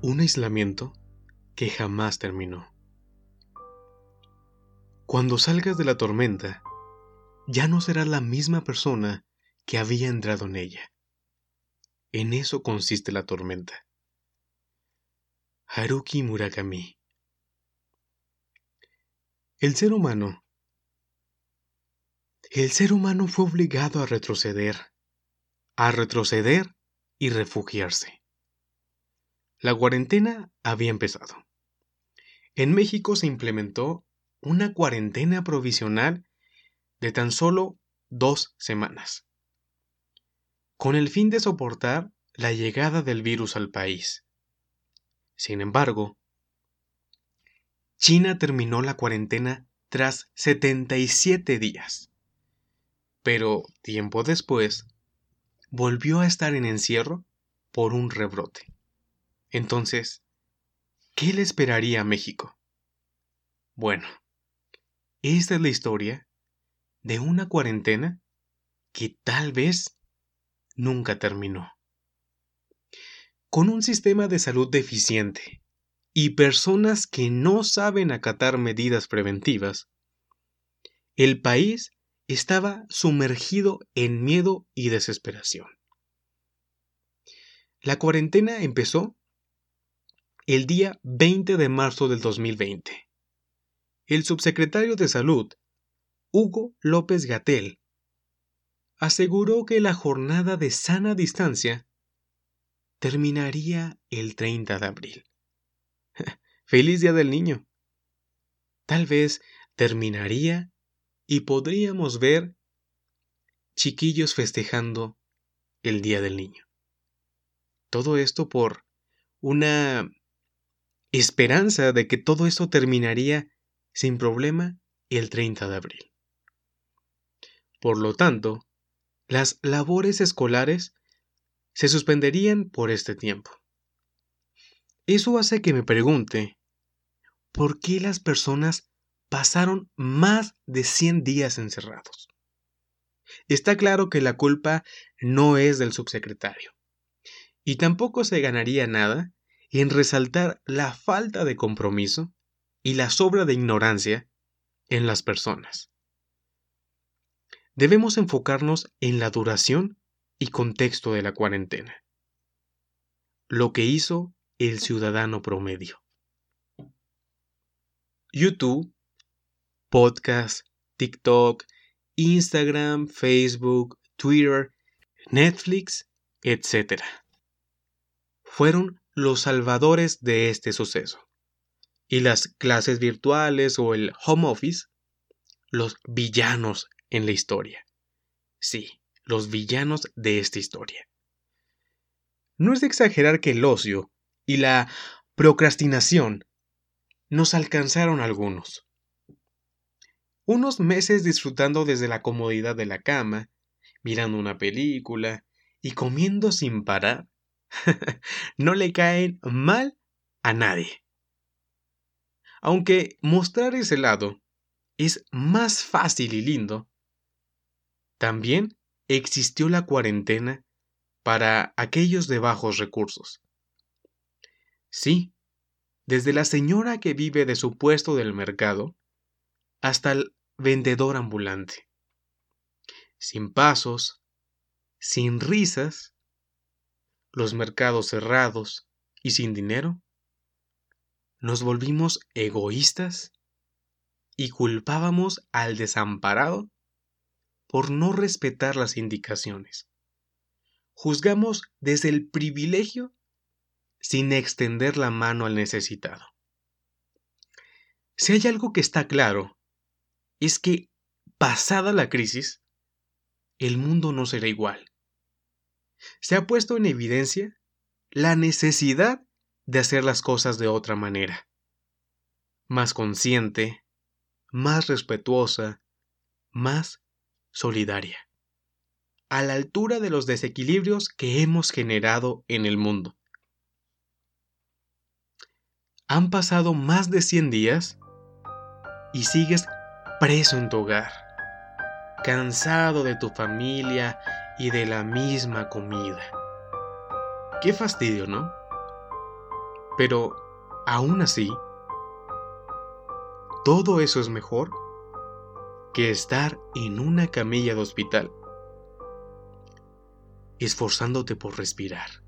Un aislamiento que jamás terminó. Cuando salgas de la tormenta, ya no serás la misma persona que había entrado en ella. En eso consiste la tormenta. Haruki Murakami El ser humano El ser humano fue obligado a retroceder, a retroceder y refugiarse. La cuarentena había empezado. En México se implementó una cuarentena provisional de tan solo dos semanas, con el fin de soportar la llegada del virus al país. Sin embargo, China terminó la cuarentena tras 77 días, pero tiempo después volvió a estar en encierro por un rebrote. Entonces, ¿qué le esperaría a México? Bueno, esta es la historia de una cuarentena que tal vez nunca terminó. Con un sistema de salud deficiente y personas que no saben acatar medidas preventivas, el país estaba sumergido en miedo y desesperación. La cuarentena empezó el día 20 de marzo del 2020. El subsecretario de Salud, Hugo López Gatel, aseguró que la jornada de sana distancia terminaría el 30 de abril. Feliz Día del Niño. Tal vez terminaría y podríamos ver chiquillos festejando el Día del Niño. Todo esto por una esperanza de que todo esto terminaría sin problema el 30 de abril. Por lo tanto, las labores escolares se suspenderían por este tiempo. Eso hace que me pregunte, ¿por qué las personas pasaron más de 100 días encerrados? Está claro que la culpa no es del subsecretario. Y tampoco se ganaría nada en resaltar la falta de compromiso y la sobra de ignorancia en las personas. Debemos enfocarnos en la duración y contexto de la cuarentena. Lo que hizo el ciudadano promedio. YouTube, podcast, TikTok, Instagram, Facebook, Twitter, Netflix, etc fueron los salvadores de este suceso. Y las clases virtuales o el home office, los villanos en la historia. Sí, los villanos de esta historia. No es de exagerar que el ocio y la procrastinación nos alcanzaron algunos. Unos meses disfrutando desde la comodidad de la cama, mirando una película y comiendo sin parar, no le caen mal a nadie. Aunque mostrar ese lado es más fácil y lindo, también existió la cuarentena para aquellos de bajos recursos. Sí, desde la señora que vive de su puesto del mercado hasta el vendedor ambulante. Sin pasos, sin risas los mercados cerrados y sin dinero, nos volvimos egoístas y culpábamos al desamparado por no respetar las indicaciones. Juzgamos desde el privilegio sin extender la mano al necesitado. Si hay algo que está claro, es que, pasada la crisis, el mundo no será igual se ha puesto en evidencia la necesidad de hacer las cosas de otra manera, más consciente, más respetuosa, más solidaria, a la altura de los desequilibrios que hemos generado en el mundo. Han pasado más de 100 días y sigues preso en tu hogar, cansado de tu familia y de la misma comida. Qué fastidio, ¿no? Pero, aún así, todo eso es mejor que estar en una camilla de hospital, esforzándote por respirar.